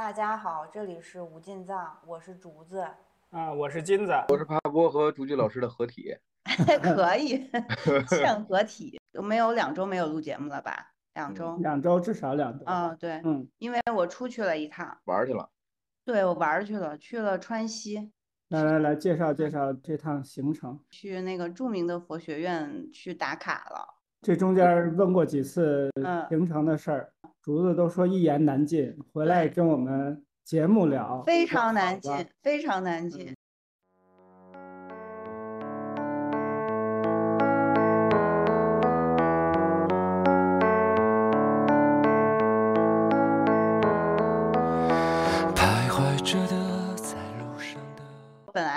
大家好，这里是无尽藏，我是竹子。啊，我是金子，我是帕波和竹菊老师的合体。可以，现合体。有没有两周没有录节目了吧？两周，两周至少两周。嗯，对，嗯，因为我出去了一趟，玩去了。对，我玩去了，去了川西。来来来，介绍介绍这趟行程。去那个著名的佛学院去打卡了。这中间问过几次行程的事儿，竹子都说一言难尽，回来跟我们节目聊，非常难尽，非常难尽。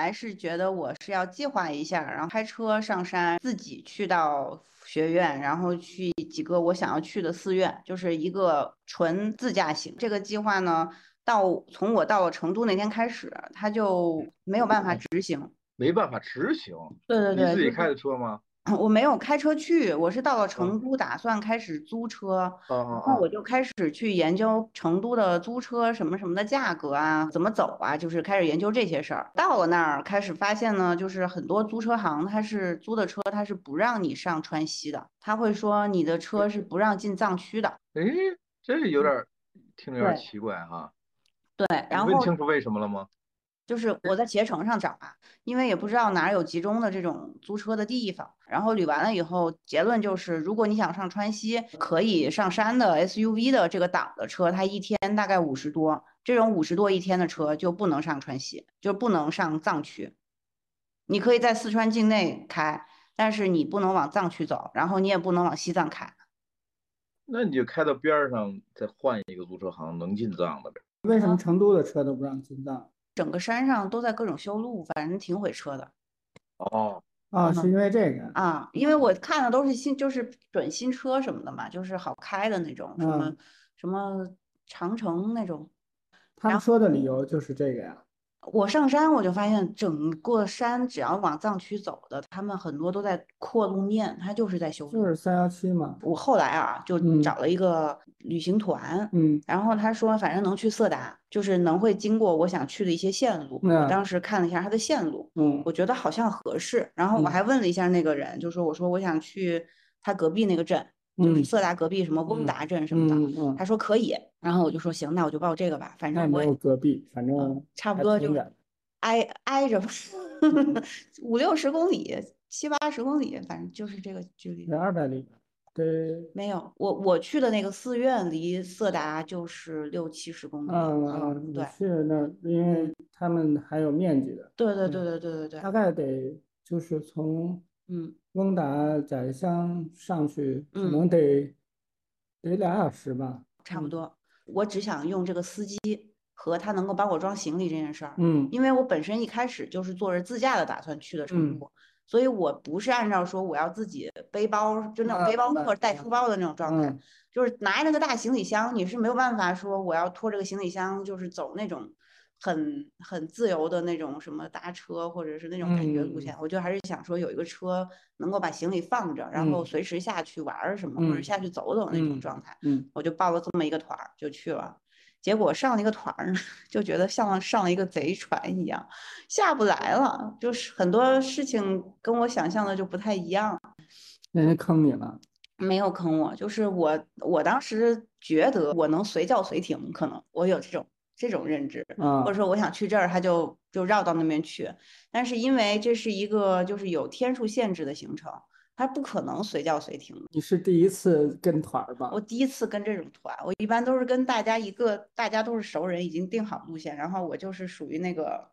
来是觉得我是要计划一下，然后开车上山，自己去到学院，然后去几个我想要去的寺院，就是一个纯自驾行。这个计划呢，到从我到了成都那天开始，他就没有办法执行，没办法执行。对对对，你自己开的车吗？我没有开车去，我是到了成都，打算开始租车，然后我就开始去研究成都的租车什么什么的价格啊，怎么走啊，就是开始研究这些事儿。到了那儿，开始发现呢，就是很多租车行，他是租的车，他是不让你上川西的，他会说你的车是不让进藏区的。哎，这是有点听着有点奇怪哈。对，然后问清楚为什么了吗？就是我在携程上找啊，因为也不知道哪有集中的这种租车的地方。然后捋完了以后，结论就是，如果你想上川西，可以上山的 SUV 的这个档的车，它一天大概五十多，这种五十多一天的车就不能上川西，就不能上藏区。你可以在四川境内开，但是你不能往藏区走，然后你也不能往西藏开。那你就开到边上，再换一个租车行，能进藏的呗。为什么成都的车都不让进藏？整个山上都在各种修路，反正挺毁车的。哦，啊，是因为这个啊？因为我看的都是新，就是准新车什么的嘛，就是好开的那种，什么什么长城那种。他们说的理由就是这个呀。我上山我就发现，整个山只要往藏区走的，他们很多都在扩路面，他就是在修。就是三幺七嘛。我后来啊，就找了一个旅行团，嗯，然后他说，反正能去色达，就是能会经过我想去的一些线路。我当时看了一下他的线路，嗯，我觉得好像合适。然后我还问了一下那个人，就说我说我想去他隔壁那个镇。就是色达隔壁什么翁达镇什么的，他说可以，然后我就说行，那我就报这个吧，反正我没有隔壁，反正差不多就挨挨着吧，五六十公里，七八十公里，反正就是这个距离。二百里，对，没有，我我去的那个寺院离色达就是六七十公里。嗯嗯，对，去那，因为他们还有面积的。对对对对对对对。大概得就是从。嗯，翁达宰乡上去可能得得俩小时吧，差不多。我只想用这个司机和他能够帮我装行李这件事儿。嗯，因为我本身一开始就是坐着自驾的打算去的成都，所以我不是按照说我要自己背包，就那种背包客带书包的那种状态，就是拿那个大行李箱，你是没有办法说我要拖这个行李箱，就是走那种。很很自由的那种什么搭车或者是那种感觉路线，我就还是想说有一个车能够把行李放着，然后随时下去玩什么或者下去走走那种状态。嗯，我就报了这么一个团儿就去了，结果上了一个团儿 就觉得像上了一个贼船一样，下不来了，就是很多事情跟我想象的就不太一样。人家坑你了？没有坑我，就是我我当时觉得我能随叫随停，可能我有这种。这种认知，或者说我想去这儿，他就就绕到那边去。但是因为这是一个就是有天数限制的行程，他不可能随叫随停。你是第一次跟团吧？我第一次跟这种团，我一般都是跟大家一个，大家都是熟人，已经定好路线，然后我就是属于那个，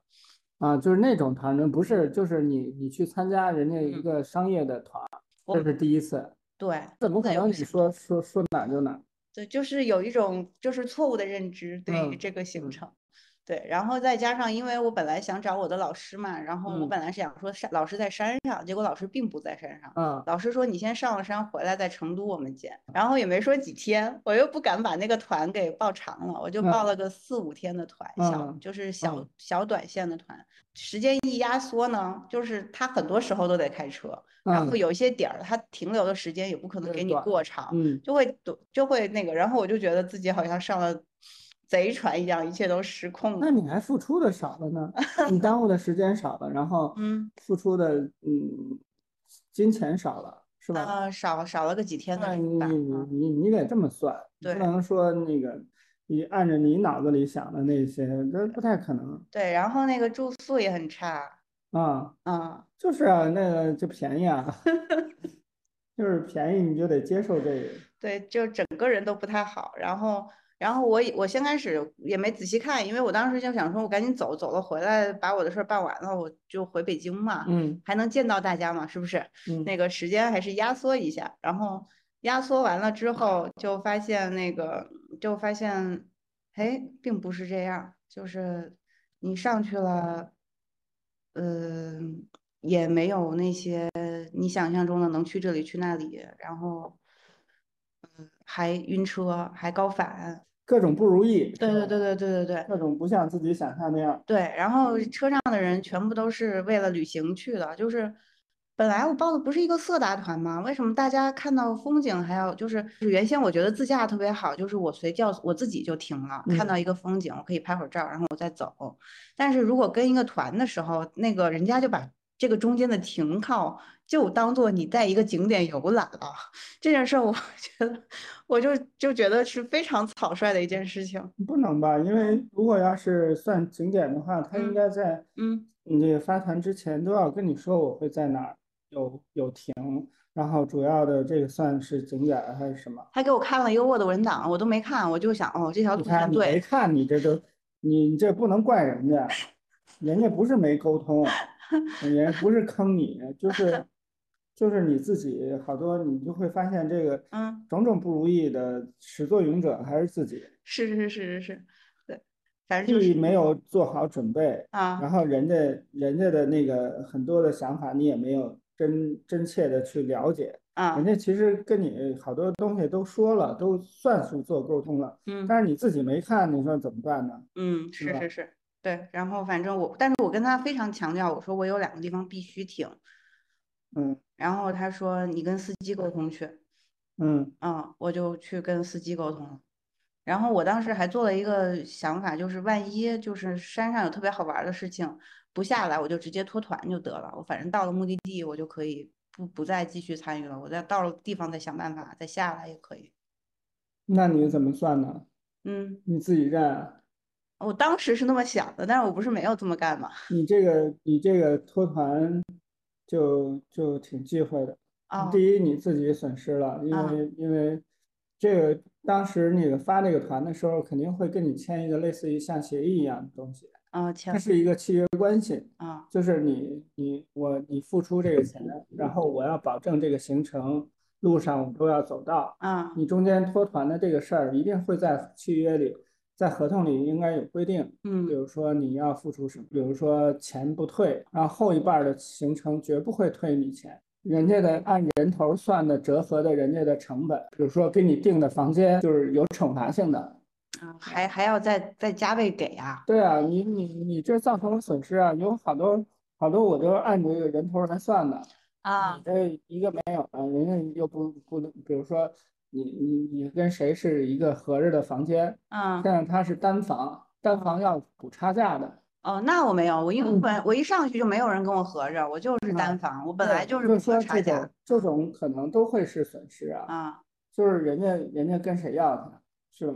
啊，就是那种团，呢，不是，就是你你去参加人家一个商业的团，这是第一次。对，怎么可能你说说说哪就哪？对，就是有一种就是错误的认知对于这个行程，对，然后再加上因为我本来想找我的老师嘛，然后我本来是想说山老师在山上，结果老师并不在山上，嗯，老师说你先上了山回来在成都我们见，然后也没说几天，我又不敢把那个团给报长了，我就报了个四五天的团，小就是小小短线的团，时间一压缩呢，就是他很多时候都得开车。然后有一些点儿，他停留的时间也不可能给你过长，就会就会那个。然后我就觉得自己好像上了贼船一样，一切都失控了。那你还付出的少了呢？你耽误的时间少了，然后嗯，付出的嗯金钱少了，是吧？呃，少少了个几天的你吧。你你你得这么算，不能说那个你按着你脑子里想的那些，这不太可能。对，然后那个住宿也很差。啊啊，就是啊，那个就便宜啊，就是便宜你就得接受这个。对，就整个人都不太好，然后。然后我我先开始也没仔细看，因为我当时就想说，我赶紧走，走了回来把我的事儿办完了，我就回北京嘛，嗯，还能见到大家嘛，是不是？嗯，那个时间还是压缩一下，然后压缩完了之后，就发现那个就发现，哎，并不是这样，就是你上去了，嗯，也没有那些你想象中的能去这里去那里，然后，嗯，还晕车，还高反。各种不如意，对对对对对对对，各种不像自己想象那样。对，然后车上的人全部都是为了旅行去的，就是本来我报的不是一个色达团吗？为什么大家看到风景还要就是原先我觉得自驾特别好，就是我随叫我自己就停了，看到一个风景我可以拍会儿照，然后我再走。但是如果跟一个团的时候，那个人家就把这个中间的停靠。就当做你在一个景点游览了，这件事我 觉得，我就就觉得是非常草率的一件事情。不能吧？因为如果要是算景点的话，他应该在嗯，你这个发团之前都要跟你说我会在哪儿有有停，然后主要的这个算是景点还是什么？他给我看了一个 Word 文档，我都没看，我就想哦，这条路线对。你没看，你这都你这不能怪人家，人家不是没沟通，人家不是坑你，就是。就是你自己好多，你就会发现这个，嗯，种种不如意的始作俑者还是自己。是是是是是，对，反正就是没有做好准备啊，然后人家人家的那个很多的想法你也没有真真切的去了解啊，人家其实跟你好多东西都说了，都算是做沟通了，嗯，但是你自己没看，你说怎么办呢？嗯，是是是，对，然后反正我，但是我跟他非常强调，我说我有两个地方必须停。嗯，然后他说你跟司机沟通去，嗯嗯，我就去跟司机沟通了。然后我当时还做了一个想法，就是万一就是山上有特别好玩的事情不下来，我就直接脱团就得了。我反正到了目的地，我就可以不不再继续参与了。我再到了地方再想办法再下来也可以。那你怎么算呢？嗯，你自己认。我当时是那么想的，但是我不是没有这么干嘛。你这个你这个脱团。就就挺忌讳的啊。第一，你自己损失了，因为因为这个当时那个发这个团的时候，肯定会跟你签一个类似于像协议一样的东西。啊，签。它是一个契约关系。啊。就是你你我你付出这个钱，然后我要保证这个行程路上我们都要走到。啊。你中间脱团的这个事儿，一定会在契约里。在合同里应该有规定，嗯，比如说你要付出什么，比如说钱不退，然后后一半的行程绝不会退你钱，人家的按人头算的折合的人家的成本，比如说给你订的房间就是有惩罚性的，啊，还还要再再加倍给啊？对啊，你你你这造成了损失啊，有好多好多我都按这个人头来算的啊，你这一个没有了，人家又不不能，比如说。你你你跟谁是一个合着的房间？嗯，但是他是单房，单房要补差价的。哦，那我没有，我因为本我一上去就没有人跟我合着，我就是单房，我本来就是不补差价。这种可能都会是损失啊。啊，就是人家人家跟谁要的，是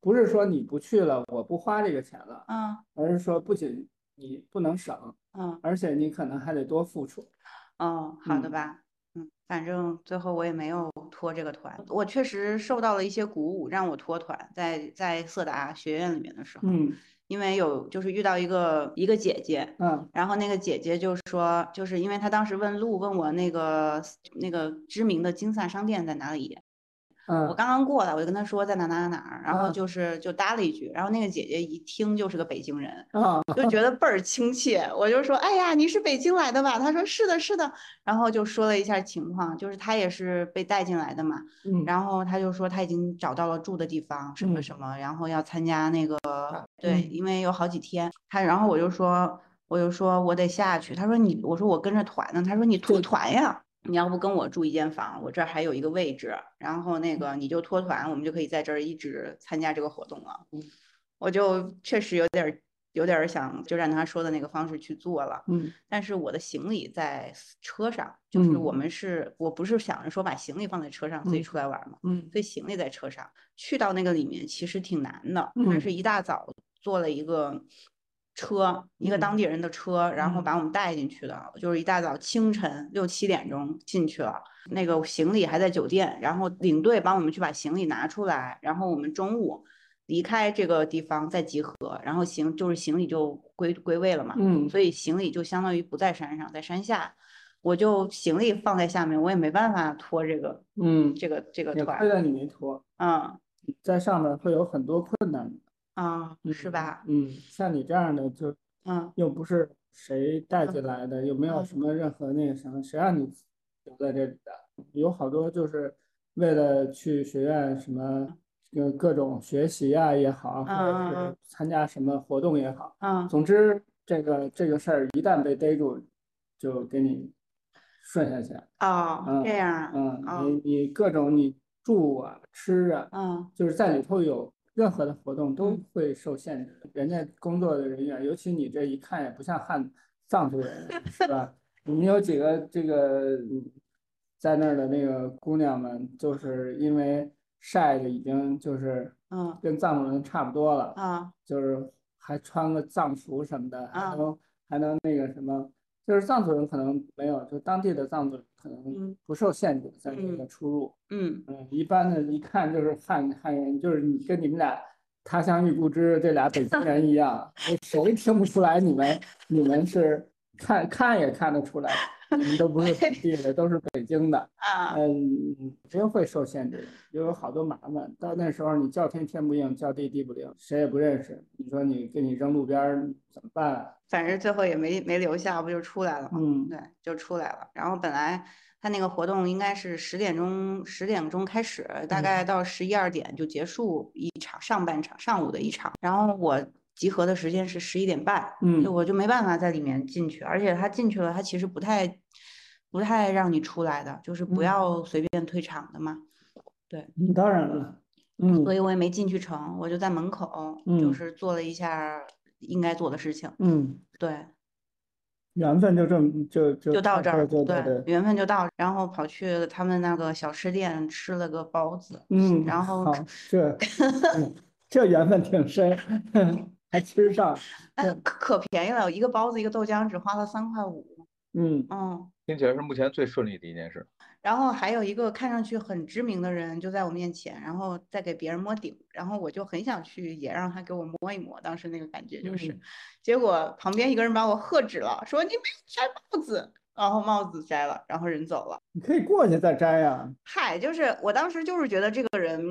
不是说你不去了，我不花这个钱了？嗯，而是说不仅你不能省，嗯，而且你可能还得多付出。哦，好的吧。嗯，反正最后我也没有脱这个团，我确实受到了一些鼓舞，让我脱团。在在色达学院里面的时候，嗯，因为有就是遇到一个一个姐姐，嗯，然后那个姐姐就说，就是因为她当时问路，问我那个那个知名的金萨商店在哪里。我刚刚过来，我就跟他说在哪哪哪哪，然后就是就搭了一句，然后那个姐姐一听就是个北京人，就觉得倍儿亲切。我就说，哎呀，你是北京来的吧？他说是的，是的。然后就说了一下情况，就是他也是被带进来的嘛。然后他就说他已经找到了住的地方，什么什么，然后要参加那个，对，因为有好几天。他然后我就说，我就说我得下去。他说你，我说我跟着团呢。他说你退团呀。你要不跟我住一间房，我这儿还有一个位置，然后那个你就脱团，我们就可以在这儿一直参加这个活动了。我就确实有点有点想就按他说的那个方式去做了。嗯，但是我的行李在车上，就是我们是我不是想着说把行李放在车上自己出来玩嘛。嗯，所以行李在车上，去到那个里面其实挺难的。嗯，是一大早做了一个。车，一个当地人的车，然后把我们带进去的，就是一大早清晨六七点钟进去了，那个行李还在酒店，然后领队帮我们去把行李拿出来，然后我们中午离开这个地方再集合，然后行就是行李就归归位了嘛，嗯，所以行李就相当于不在山上，在山下，我就行李放在下面，我也没办法拖这个，嗯，这个这个团，亏了你没拖，嗯，在上面会有很多困难。啊，是吧？嗯，像你这样的就，嗯，又不是谁带进来的，又没有什么任何那个什么，谁让你留在这里的？有好多就是为了去学院什么，呃，各种学习啊也好，或者是参加什么活动也好，嗯，总之这个这个事儿一旦被逮住，就给你顺下去。哦，这样，嗯，你你各种你住啊吃啊，嗯，就是在里头有。任何的活动都会受限制，人家工作的人员，尤其你这一看也不像汉藏族人，是吧？你们有几个这个在那儿的那个姑娘们，就是因为晒的已经就是嗯，跟藏族人差不多了啊，就是还穿个藏服什么的，还能还能那个什么，就是藏族人可能没有，就当地的藏族。可能不受限制在这个出入，嗯嗯，一般的一看就是汉汉人，就是你跟你们俩他乡遇故知，这俩北京人一样，谁听不出来你们你们是看看也看得出来。你们都不是本地的，都是北京的啊。嗯，真会受限制，又有好多麻烦。到那时候你叫天天不应，叫地地不灵，谁也不认识。你说你给你扔路边怎么办？反正最后也没没留下，不就出来了吗？嗯，对，就出来了。然后本来他那个活动应该是十点钟十点钟开始，大概到十一二点就结束一场上半场上午的一场。然后我。集合的时间是十一点半，嗯，我就没办法在里面进去，而且他进去了，他其实不太不太让你出来的，就是不要随便退场的嘛。对，当然了，嗯，所以我也没进去成，我就在门口，嗯就是做了一下应该做的事情。嗯，对，缘分就这么就就就到这儿，对，缘分就到，然后跑去他们那个小吃店吃了个包子，嗯，然后这这缘分挺深。还吃上，可可便宜了，一个包子一个豆浆只花了三块五。嗯嗯，听起来是目前最顺利的一件事。然后还有一个看上去很知名的人就在我面前，然后再给别人摸顶，然后我就很想去也让他给我摸一摸，当时那个感觉就是，结果旁边一个人把我喝止了，说你没有摘帽子，然后帽子摘了，然后人走了。你可以过去再摘呀。嗨，就是我当时就是觉得这个人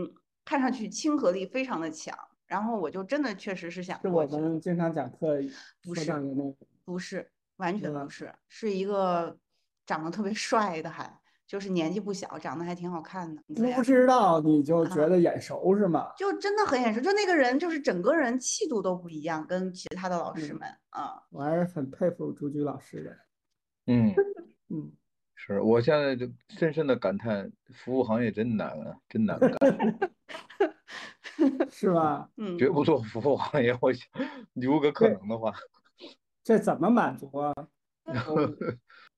看上去亲和力非常的强。然后我就真的确实是想，是我们经常讲课不是，不是完全不是，是一个长得特别帅的，还就是年纪不小，长得还挺好看的。不知道你就觉得眼熟是吗？就真的很眼熟，就那个人就是整个人气度都不一样，跟其他的老师们啊。我还是很佩服朱菊老师的。嗯 嗯，是我现在就深深的感叹，服务行业真难啊，真难干。是吧？嗯，绝不做服务行业。我想，如果可能的话，这怎么满足啊？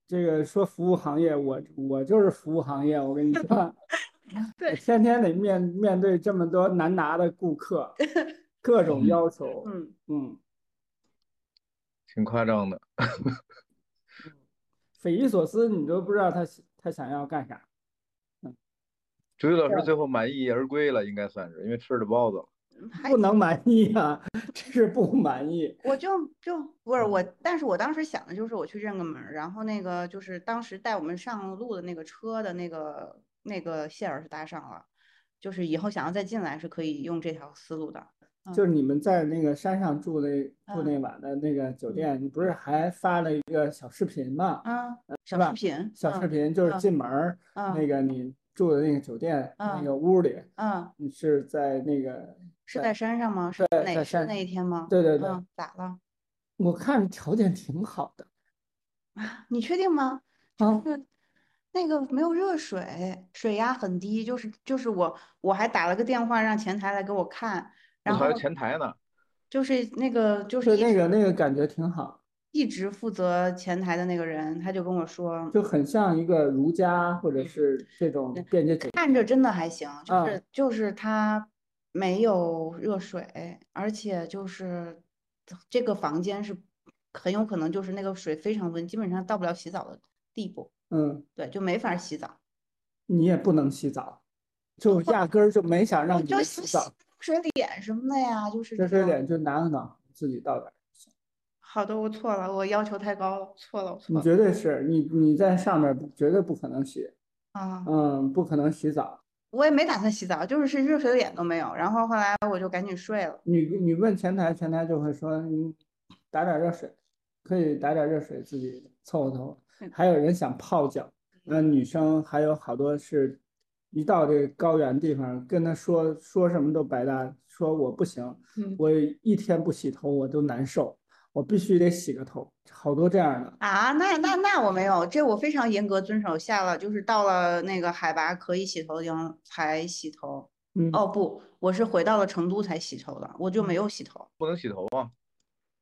这个说服务行业，我我就是服务行业。我跟你说，对，天天得面面对这么多难拿的顾客，各种要求。嗯嗯，挺夸张的，匪夷所思，你都不知道他他想要干啥。朱宇老师最后满意而归了，应该算是，因为吃了包子了。不能满意啊，这是不满意。我就就不是我，但是我当时想的就是我去认个门，然后那个就是当时带我们上路的那个车的那个那个线儿是搭上了，就是以后想要再进来是可以用这条思路的。就是你们在那个山上住那住那晚的那个酒店，你不是还发了一个小视频吗？嗯，小视频，小视频就是进门那个你。住的那个酒店那个屋里，嗯，你是在那个是在山上吗？是哪山那一天吗？对对对，咋了？我看条件挺好的啊，你确定吗？啊，那个没有热水，水压很低，就是就是我我还打了个电话让前台来给我看，然后还有前台呢，就是那个就是那个那个感觉挺好，一直负责前台的那个人他就跟我说，就很像一个儒家或者是这种便捷看着真的还行，就是就是他没有热水，而且就是这个房间是很有可能就是那个水非常温，基本上到不了洗澡的地步。嗯，对，就没法洗澡，你也不能洗澡，就压根儿就没想让你洗澡，水脸什么的呀，就是热水脸就拿个脑自己倒点。好的，我错了，我要求太高了，错了，我错了。你绝对是你你在上面绝对不可能洗啊，嗯，不可能洗澡。我也没打算洗澡，就是是热水脸都没有，然后后来我就赶紧睡了。你你问前台，前台就会说你打点热水，可以打点热水自己凑合凑合。还有人想泡脚，那女生还有好多是，一到这个高原地方，跟他说说什么都白搭，说我不行，我一天不洗头我都难受，我必须得洗个头，好多这样的啊。那那那我没有，这我非常严格遵守下了，就是到了那个海拔可以洗头的地方才洗头。哦不，我是回到了成都才洗头的，我就没有洗头，不能洗头啊。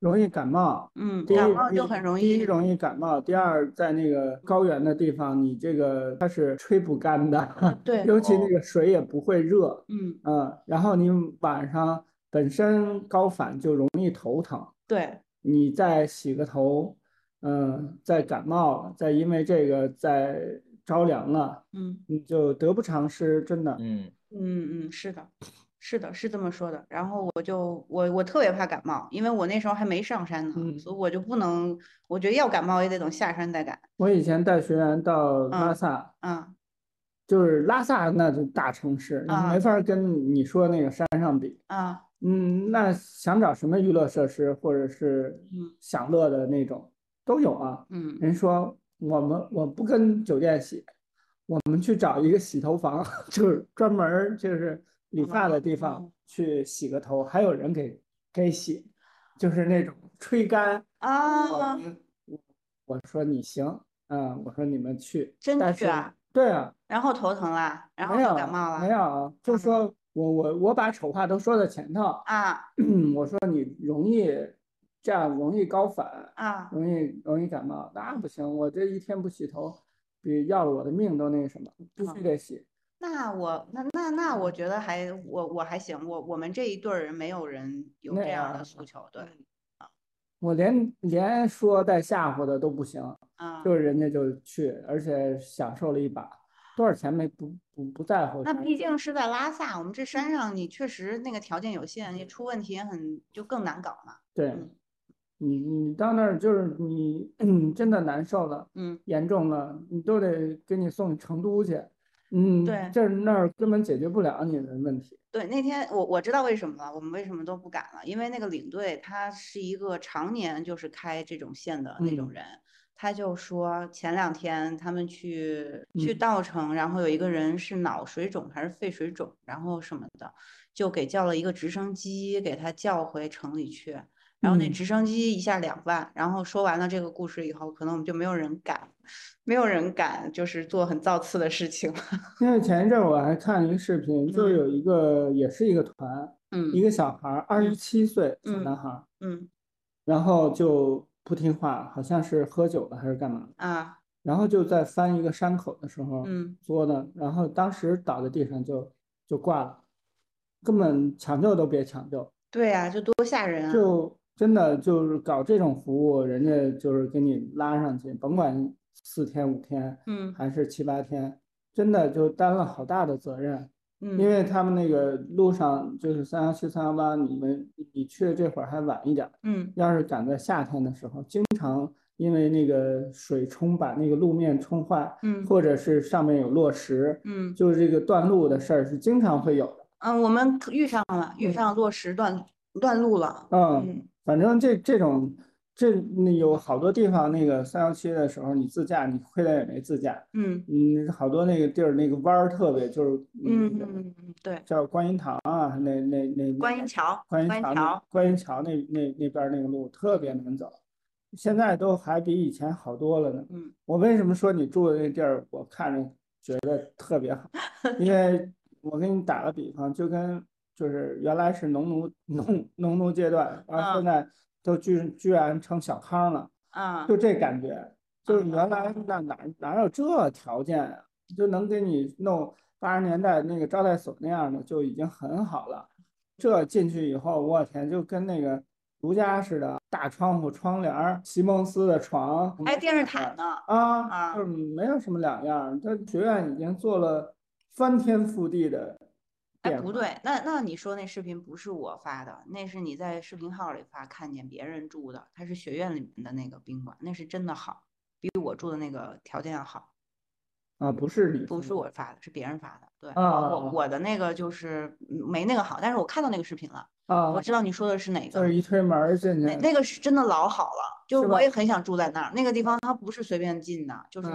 容易感冒，嗯，感冒就很容易。第一容易感冒，第二在那个高原的地方，你这个它是吹不干的，对，尤其那个水也不会热，嗯嗯，然后你晚上本身高反就容易头疼，对，你再洗个头，嗯，再感冒，再因为这个再着凉了，嗯，你就得不偿失，真的，嗯嗯嗯，是的。是的，是这么说的。然后我就我我特别怕感冒，因为我那时候还没上山呢，所以我就不能。我觉得要感冒也得等下山再感。我以前带学员到拉萨，嗯，就是拉萨那就大城市，没法跟你说那个山上比。啊，嗯，那想找什么娱乐设施或者是享乐的那种都有啊。嗯，人说我们我不跟酒店洗，我们去找一个洗头房，就是专门就是。理发的地方去洗个头，还有人给给洗，就是那种吹干啊。我说你行，嗯，我说你们去，真去啊？对啊。然后头疼了，然后感冒了？没有，就说我我我把丑话都说在前头啊。我说你容易这样容易高反啊，容易容易感冒，那不行，我这一天不洗头，比要了我的命都那什么，必须得洗。那我那那那我觉得还我我还行，我我们这一对人没有人有这样的诉求，对，啊，我连连说带吓唬的都不行，啊，就是人家就去，而且享受了一把，多少钱没不不不在乎。那毕竟是在拉萨，我们这山上你确实那个条件有限，你出问题也很就更难搞嘛。对，你你到那儿就是你 真的难受了，嗯，严重了，你都得给你送成都去。嗯，对，这那儿根本解决不了你的问题。对，那天我我知道为什么了，我们为什么都不敢了，因为那个领队他是一个常年就是开这种线的那种人，他就说前两天他们去去稻城，然后有一个人是脑水肿还是肺水肿，然后什么的，就给叫了一个直升机给他叫回城里去。然后那直升机一下两万，然后说完了这个故事以后，可能我们就没有人敢，没有人敢就是做很造次的事情。因为前一阵我还看一个视频，就是有一个也是一个团，嗯，一个小孩，二十七岁小男孩，嗯，然后就不听话，好像是喝酒了还是干嘛啊，然后就在翻一个山口的时候，嗯，作的，然后当时倒在地上就就挂了，根本抢救都别抢救。对呀，就多吓人啊！就。真的就是搞这种服务，人家就是给你拉上去，甭管四天五天，嗯，还是七八天，真的就担了好大的责任。嗯，因为他们那个路上就是三幺七、三幺八，你们你去的这会儿还晚一点，嗯，要是赶在夏天的时候，经常因为那个水冲把那个路面冲坏，嗯，或者是上面有落石，嗯，就是这个断路的事儿是经常会有的。嗯，我们遇上了，遇上落石断断路了。嗯。反正这这种这有好多地方，那个三幺七的时候，你自驾，你亏了也没自驾。嗯嗯，好多那个地儿那个弯儿特别，就是嗯嗯嗯对，叫观音堂啊，那那那观音桥，观音桥，观音桥那那那边那个路特别难走，现在都还比以前好多了呢。嗯，我为什么说你住的那地儿，我看着觉得特别好？因为我给你打个比方，就跟就是原来是农奴农农奴阶段，然后现在都居居然成小康了，啊，就这感觉，就是原来那哪哪有这条件啊，就能给你弄八十年代那个招待所那样的就已经很好了。这进去以后，我天，就跟那个如家似的，大窗户、窗帘席梦思的床，还电视塔呢啊，就是没有什么两样。这学院已经做了翻天覆地的。哎，不对，那那你说那视频不是我发的，那是你在视频号里发，看见别人住的，他是学院里面的那个宾馆，那是真的好，比我住的那个条件要好。啊，不是你，不是我发的，是别人发的。对，我我的那个就是没那个好，但是我看到那个视频了。啊，我知道你说的是哪个。就是一推门进去。那那个是真的老好了，就我也很想住在那儿。那个地方它不是随便进的，就是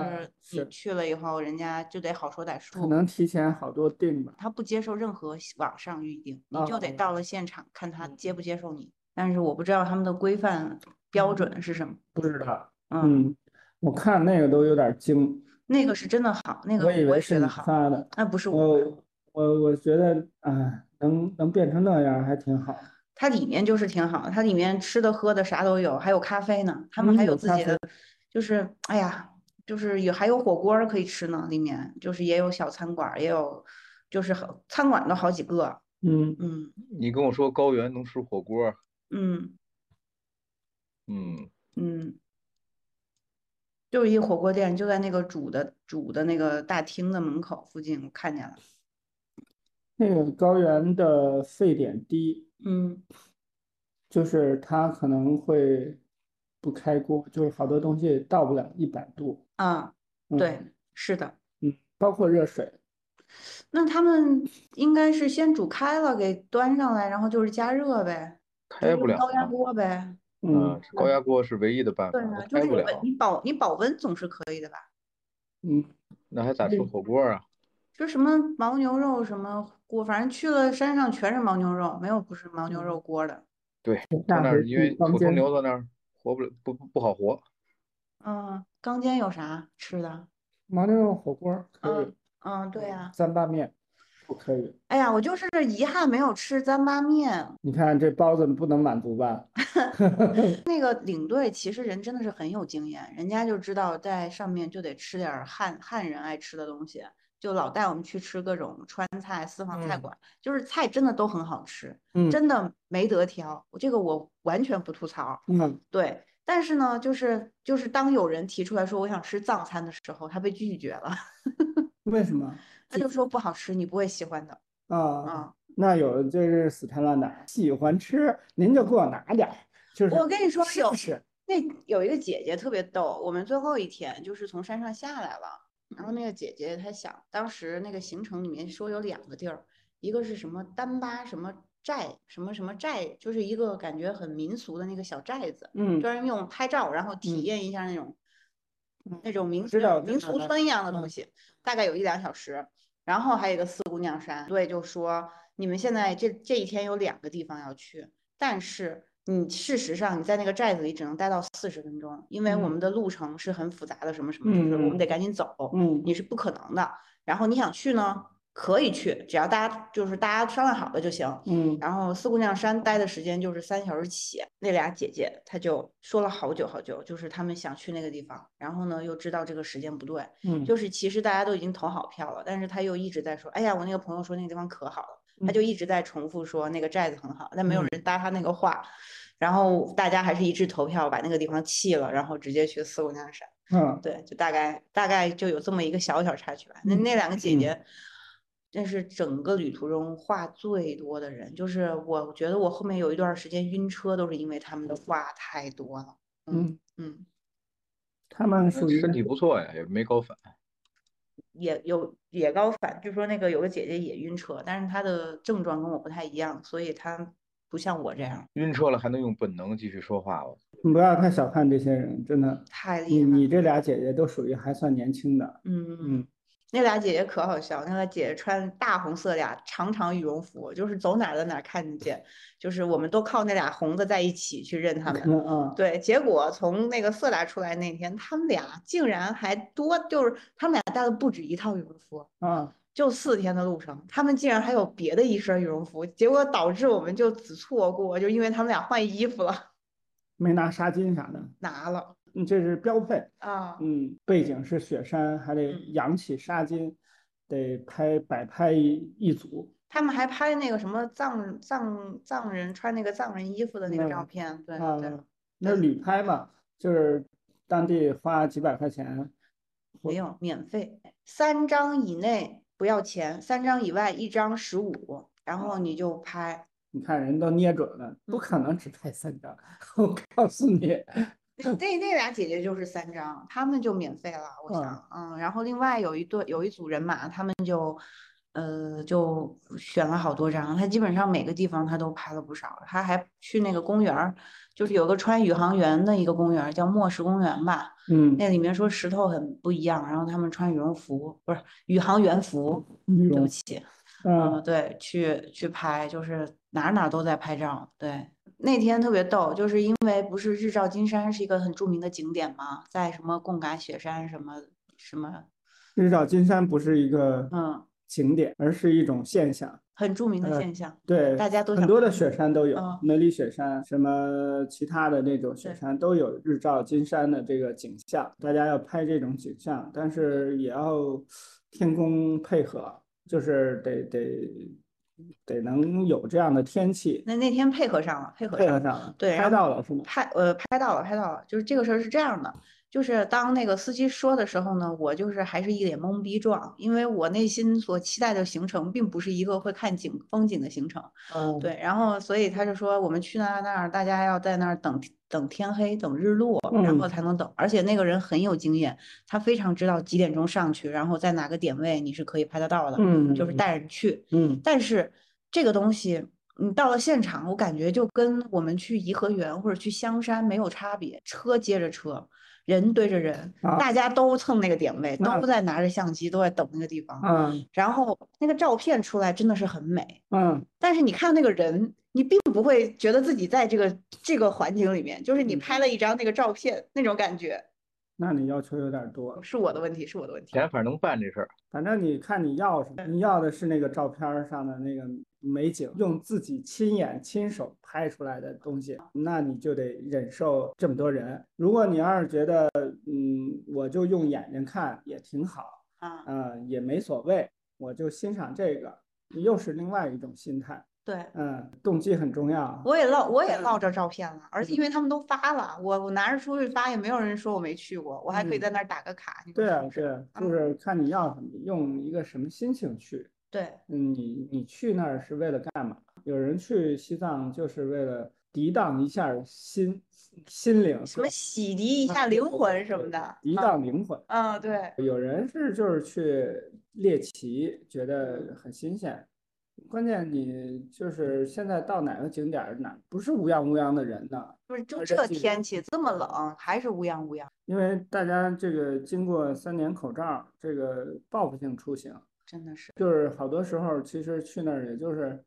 你去了以后，人家就得好说歹说。可能提前好多订吧。他不接受任何网上预订，你就得到了现场看他接不接受你。但是我不知道他们的规范标准是什么。不知道。嗯，我看那个都有点惊。那个是真的好，那个我以为是你发的，那不是我，我我觉得啊，能能变成那样还挺好。它里面就是挺好，它里面吃的喝的啥都有，还有咖啡呢。他们还有自己的，就是哎呀，就是有还有火锅可以吃呢，里面就是也有小餐馆，也有就是餐馆都好几个。嗯嗯。你跟我说高原能吃火锅？嗯嗯嗯。就是一火锅店，就在那个主的主的那个大厅的门口附近，我看见了。那个高原的沸点低，嗯，就是它可能会不开锅，就是好多东西到不了一百度。啊，对，是的，嗯，包括热水。那他们应该是先煮开了，给端上来，然后就是加热呗，开不了高压锅呗。嗯，高压锅是唯一的办法，开不了。你保你保温总是可以的吧？嗯，那还咋吃火锅啊？就什么牦牛肉什么锅，反正去了山上全是牦牛肉，没有不是牦牛肉锅的。对，那儿因为普通牛在那儿活不了，不不好活。嗯，钢尖有啥吃的？牦牛肉火锅可以。嗯，对呀。糌粑面。不可以。哎呀，我就是遗憾没有吃糌粑面。你看这包子不能满足吧？那个领队其实人真的是很有经验，人家就知道在上面就得吃点汉汉人爱吃的东西，就老带我们去吃各种川菜、私房菜馆，就是菜真的都很好吃，真的没得挑。这个我完全不吐槽。嗯，对。但是呢，就是就是当有人提出来说我想吃藏餐的时候，他被拒绝了。为什么？他就说不好吃，你不会喜欢的啊啊！那有的就是死缠烂打，喜欢吃您就给我拿点儿。就是我跟你说有是那有一个姐姐特别逗，我们最后一天就是从山上下来了，然后那个姐姐她想，当时那个行程里面说有两个地儿，一个是什么丹巴什么寨什么什么寨，就是一个感觉很民俗的那个小寨子，嗯，专门用拍照，然后体验一下那种。那种民俗民俗村一样的东西，大概有一两小时。然后还有一个四姑娘山，对，就说你们现在这这一天有两个地方要去，但是你事实上你在那个寨子里只能待到四十分钟，因为我们的路程是很复杂的，什么什么，就是我们得赶紧走，嗯，你是不可能的。然后你想去呢？可以去，只要大家就是大家商量好了就行。嗯，然后四姑娘山待的时间就是三小时起。那俩姐姐她就说了好久好久，就是他们想去那个地方，然后呢又知道这个时间不对。嗯，就是其实大家都已经投好票了，但是她又一直在说，哎呀，我那个朋友说那个地方可好了，他就一直在重复说那个寨子很好，但没有人搭他那个话。然后大家还是一致投票把那个地方弃了，然后直接去四姑娘山。嗯，对，就大概大概就有这么一个小小插曲吧。那那两个姐姐。那是整个旅途中话最多的人，就是我觉得我后面有一段时间晕车，都是因为他们的话太多了。嗯嗯，他们属于身体不错呀，也没高反，也有也高反。据说那个有个姐姐也晕车，但是她的症状跟我不太一样，所以她不像我这样晕车了还能用本能继续说话了。你不要太小看这些人，真的太厉害。你你这俩姐姐都属于还算年轻的。嗯嗯。那俩姐姐可好笑，那俩姐姐穿大红色俩长长羽绒服，就是走哪儿的哪儿看得见，就是我们都靠那俩红的在一起去认他们。嗯嗯。对，结果从那个色达出来那天，他们俩竟然还多，就是他们俩带了不止一套羽绒服。啊。就四天的路程，他们竟然还有别的一身羽绒服，结果导致我们就只错过，就因为他们俩换衣服了。没拿纱巾啥的？拿了。嗯，这是标配啊。嗯，背景是雪山，还得扬起纱巾，得拍摆拍一一组。他们还拍那个什么藏藏藏人穿那个藏人衣服的那个照片，对对。那是旅拍嘛，就是当地花几百块钱。不用，免费，三张以内不要钱，三张以外一张十五，然后你就拍。你看人都捏准了，不可能只拍三张，我告诉你。那那俩姐姐就是三张，他们就免费了，我想，嗯，然后另外有一对有一组人马，他们就，呃，就选了好多张，他基本上每个地方他都拍了不少，他还去那个公园，就是有个穿宇航员的一个公园，叫莫石公园吧，嗯，那里面说石头很不一样，然后他们穿羽绒服，不是宇航员服，对不起，嗯，对，去去拍，就是哪哪都在拍照，对。那天特别逗，就是因为不是日照金山是一个很著名的景点吗？在什么贡嘎雪山什么什么？日照金山不是一个嗯景点，而是一种现象，很著名的现象。对，大家都很多的雪山都有，梅里雪山什么其他的那种雪山都有日照金山的这个景象，大家要拍这种景象，但是也要天公配合，就是得得。得能有这样的天气，那那天配合上了，配合配合上了，对，拍到了是吗？拍呃拍到了，拍到了，就是这个事儿是这样的，就是当那个司机说的时候呢，我就是还是一脸懵逼状，因为我内心所期待的行程并不是一个会看景风景的行程，嗯，对，然后所以他就说我们去那那儿，大家要在那儿等等天黑，等日落，然后才能等，而且那个人很有经验，他非常知道几点钟上去，然后在哪个点位你是可以拍得到的，嗯，就是带着你去，嗯，但是。这个东西，你到了现场，我感觉就跟我们去颐和园或者去香山没有差别。车接着车，人对着人，大家都蹭那个点位，都在拿着相机，都在等那个地方。嗯，然后那个照片出来真的是很美。嗯，但是你看那个人，你并不会觉得自己在这个这个环境里面，就是你拍了一张那个照片那种感觉。那你要求有点多，是我的问题，是我的问题。钱反正能办这事儿，反正你看你要什么，你要的是那个照片上的那个美景，用自己亲眼亲手拍出来的东西，那你就得忍受这么多人。如果你要是觉得，嗯，我就用眼睛看也挺好，啊，也没所谓，我就欣赏这个，又是另外一种心态。对，嗯，动机很重要。我也落，我也落着照片了，而且因为他们都发了，我我拿着出去发，也没有人说我没去过，我还可以在那儿打个卡。对啊，是，就是看你要什么，用一个什么心情去。对，嗯，你你去那儿是为了干嘛？有人去西藏就是为了涤荡一下心心灵，什么洗涤一下灵魂什么的，涤荡灵魂。嗯，对。有人是就是去猎奇，觉得很新鲜。关键你就是现在到哪个景点哪不是乌泱乌泱的人呢？不是就这天气这么冷还是乌泱乌泱？因为大家这个经过三年口罩，这个报复性出行真的是，就是好多时候其实去那儿也就是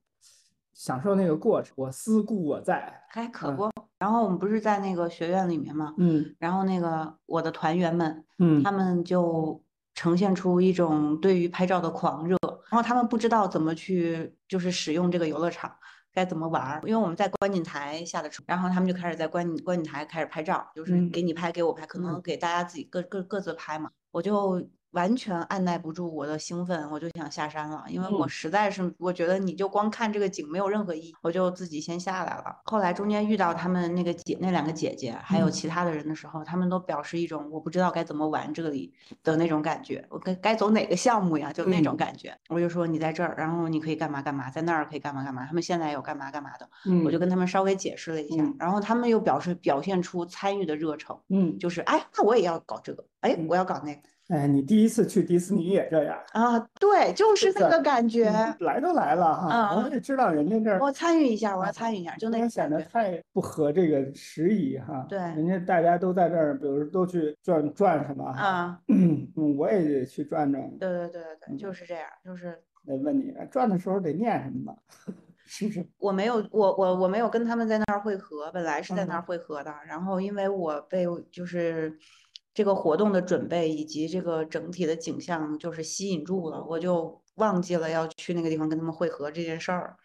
享受那个过程，我思故我在，还可不。然后我们不是在那个学院里面嘛？嗯，然后那个我的团员们，嗯，他们就。呈现出一种对于拍照的狂热，然后他们不知道怎么去，就是使用这个游乐场该怎么玩，因为我们在观景台下的车，然后他们就开始在观景观景台开始拍照，就是给你拍，给我拍，可能给大家自己各各各自拍嘛，我就。完全按耐不住我的兴奋，我就想下山了，因为我实在是我觉得你就光看这个景没有任何意义，我就自己先下来了。后来中间遇到他们那个姐那两个姐姐，还有其他的人的时候，他们都表示一种我不知道该怎么玩这里的那种感觉，我该该走哪个项目呀？就那种感觉。我就说你在这儿，然后你可以干嘛干嘛，在那儿可以干嘛干嘛。他们现在有干嘛干嘛的，我就跟他们稍微解释了一下，然后他们又表示表现出参与的热诚，嗯，就是哎，那我也要搞这个，哎，我要搞那个。哎，你第一次去迪士尼也这样啊？对，就是那个感觉。来都来了哈，我也知道人家这儿。我参与一下，我要参与一下，就那显得太不合这个时宜哈。对，人家大家都在这儿，比如都去转转什么啊？嗯，我也得去转转。对对对对对，就是这样，就是。得问你，转的时候得念什么吗？是不是？我没有，我我我没有跟他们在那儿会合，本来是在那儿会合的，然后因为我被就是。这个活动的准备以及这个整体的景象就是吸引住了，我就忘记了要去那个地方跟他们会合这件事儿。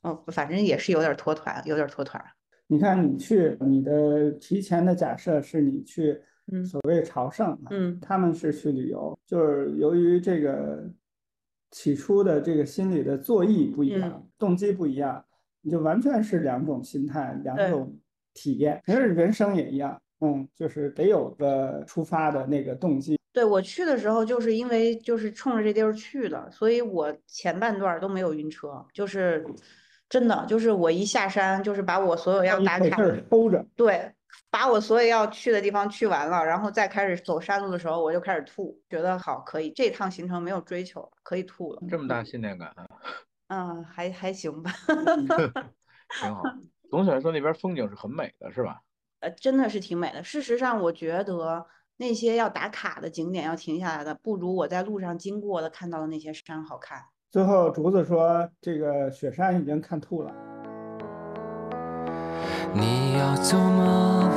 哦，反正也是有点拖团，有点拖团。你看，你去，你的提前的假设是你去，所谓朝圣，嗯，他们是去旅游，就是由于这个起初的这个心理的作意不一样，动机不一样，你就完全是两种心态，两种体验。其实人生也一样。嗯，就是得有个出发的那个动机。对我去的时候，就是因为就是冲着这地儿去的，所以我前半段都没有晕车，就是真的，就是我一下山，就是把我所有要打卡抽着，对，把我所有要去的地方去完了，然后再开始走山路的时候，我就开始吐，觉得好可以，这趟行程没有追求，可以吐了。这么大信念感？嗯，还还行吧，挺好。总体来说，那边风景是很美的，是吧？呃，真的是挺美的。事实上，我觉得那些要打卡的景点要停下来的，不如我在路上经过的看到的那些山好看。最后，竹子说：“这个雪山已经看吐了。”你要走吗？